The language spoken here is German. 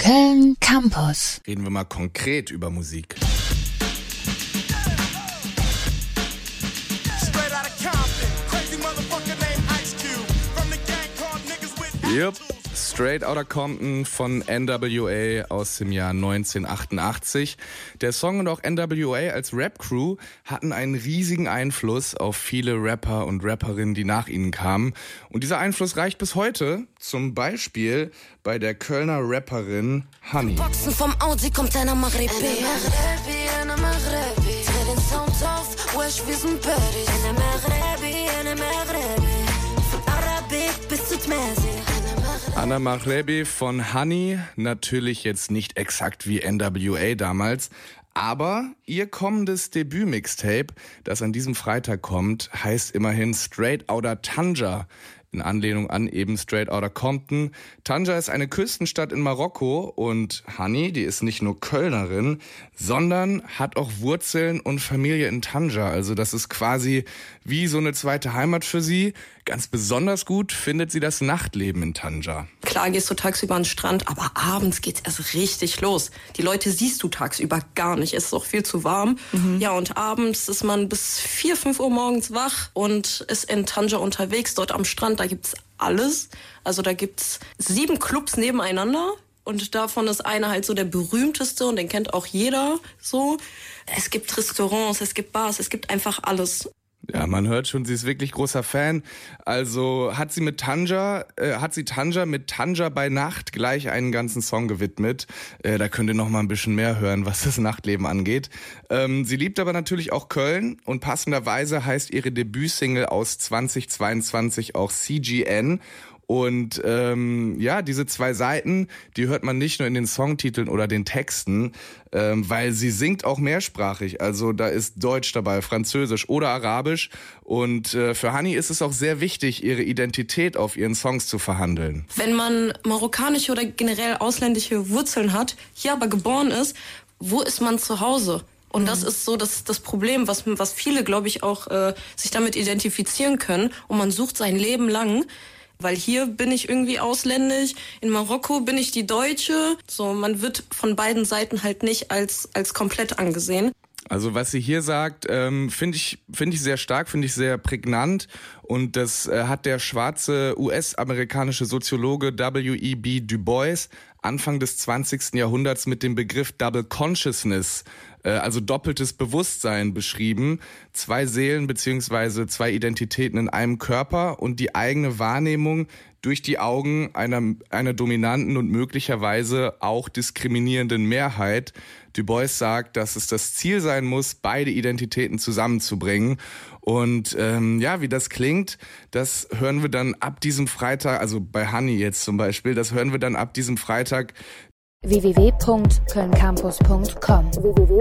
Köln Campus. Reden wir mal konkret über Musik. Yep. Straight Outta Compton von NWA aus dem Jahr 1988. Der Song und auch NWA als Rap-Crew hatten einen riesigen Einfluss auf viele Rapper und Rapperinnen, die nach ihnen kamen. Und dieser Einfluss reicht bis heute, zum Beispiel bei der Kölner Rapperin Honey. Boxen vom Audi kommt einer Maghrebi. Einer Maghrebi, Dreh den Sound auf, wesh, wir sind. Einer Anna Machrebi von Honey, natürlich jetzt nicht exakt wie NWA damals, aber ihr kommendes Debüt-Mixtape, das an diesem Freitag kommt, heißt immerhin Straight Outta Tanja in Anlehnung an eben Straight Outta Compton. Tanja ist eine Küstenstadt in Marokko und Hani, die ist nicht nur Kölnerin, sondern hat auch Wurzeln und Familie in Tanja. Also das ist quasi wie so eine zweite Heimat für sie. Ganz besonders gut findet sie das Nachtleben in Tanja. Klar gehst du tagsüber an den Strand, aber abends geht's erst richtig los. Die Leute siehst du tagsüber gar nicht. Es ist auch viel zu warm. Mhm. Ja, und abends ist man bis vier, fünf Uhr morgens wach und ist in Tanja unterwegs, dort am Strand. Da gibt's alles. Also da gibt's sieben Clubs nebeneinander. Und davon ist einer halt so der berühmteste und den kennt auch jeder so. Es gibt Restaurants, es gibt Bars, es gibt einfach alles. Ja, man hört schon, sie ist wirklich großer Fan. Also hat sie mit Tanja, äh, hat sie Tanja mit Tanja bei Nacht gleich einen ganzen Song gewidmet. Äh, da könnt ihr noch mal ein bisschen mehr hören, was das Nachtleben angeht. Ähm, sie liebt aber natürlich auch Köln und passenderweise heißt ihre Debütsingle aus 2022 auch CGN. Und ähm, ja, diese zwei Seiten, die hört man nicht nur in den Songtiteln oder den Texten, ähm, weil sie singt auch mehrsprachig. Also da ist Deutsch dabei, Französisch oder Arabisch. Und äh, für Hani ist es auch sehr wichtig, ihre Identität auf ihren Songs zu verhandeln. Wenn man marokkanische oder generell ausländische Wurzeln hat, hier aber geboren ist, wo ist man zu Hause? Und das ist so das, das Problem, was, was viele, glaube ich, auch äh, sich damit identifizieren können. Und man sucht sein Leben lang weil hier bin ich irgendwie ausländisch, in Marokko bin ich die Deutsche. So, man wird von beiden Seiten halt nicht als, als komplett angesehen. Also was sie hier sagt, ähm, finde ich, finde ich sehr stark, finde ich sehr prägnant. Und das äh, hat der schwarze US-amerikanische Soziologe W.E.B. Du Bois Anfang des 20. Jahrhunderts mit dem Begriff Double Consciousness äh, also doppeltes Bewusstsein beschrieben. Zwei Seelen beziehungsweise zwei Identitäten in einem Körper und die eigene Wahrnehmung durch die Augen einer, einer dominanten und möglicherweise auch diskriminierenden Mehrheit. Du Bois sagt, dass es das Ziel sein muss, beide Identitäten zusammenzubringen. Und ähm, ja, wie das klingt, das hören wir dann ab diesem Freitag, also bei Honey jetzt zum Beispiel, das hören wir dann ab diesem Freitag. www.kölncampus.com www